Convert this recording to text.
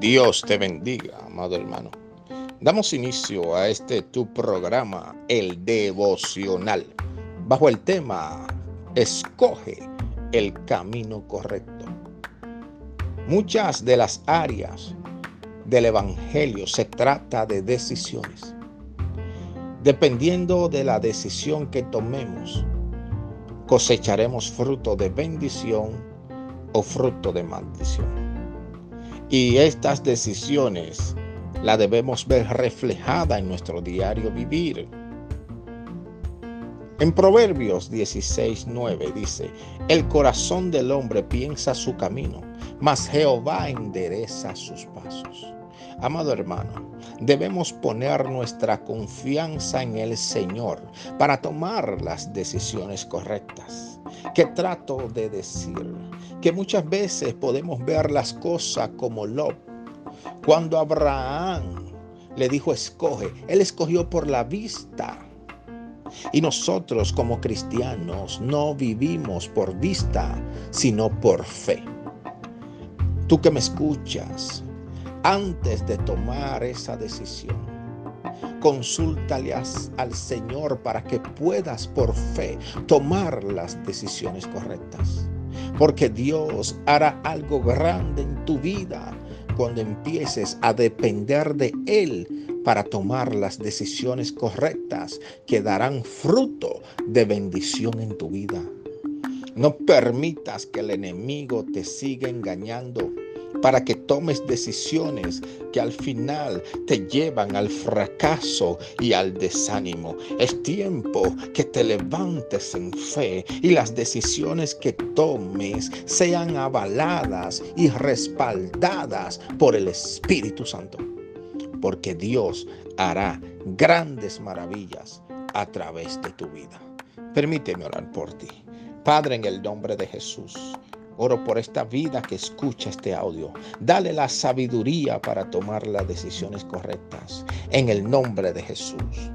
Dios te bendiga, amado hermano. Damos inicio a este tu programa, el devocional, bajo el tema Escoge el camino correcto. Muchas de las áreas del Evangelio se trata de decisiones. Dependiendo de la decisión que tomemos, cosecharemos fruto de bendición o fruto de maldición. Y estas decisiones las debemos ver reflejada en nuestro diario vivir. En Proverbios 16:9 dice, el corazón del hombre piensa su camino, mas Jehová endereza sus pasos. Amado hermano, debemos poner nuestra confianza en el Señor para tomar las decisiones correctas. ¿Qué trato de decir? Que muchas veces podemos ver las cosas como Lot. Cuando Abraham le dijo escoge, él escogió por la vista. Y nosotros como cristianos no vivimos por vista, sino por fe. Tú que me escuchas, antes de tomar esa decisión, consúltale al Señor para que puedas por fe tomar las decisiones correctas. Porque Dios hará algo grande en tu vida cuando empieces a depender de Él para tomar las decisiones correctas que darán fruto de bendición en tu vida. No permitas que el enemigo te siga engañando para que tomes decisiones que al final te llevan al fracaso y al desánimo. Es tiempo que te levantes en fe y las decisiones que tomes sean avaladas y respaldadas por el Espíritu Santo. Porque Dios hará grandes maravillas a través de tu vida. Permíteme orar por ti. Padre, en el nombre de Jesús. Oro por esta vida que escucha este audio. Dale la sabiduría para tomar las decisiones correctas. En el nombre de Jesús.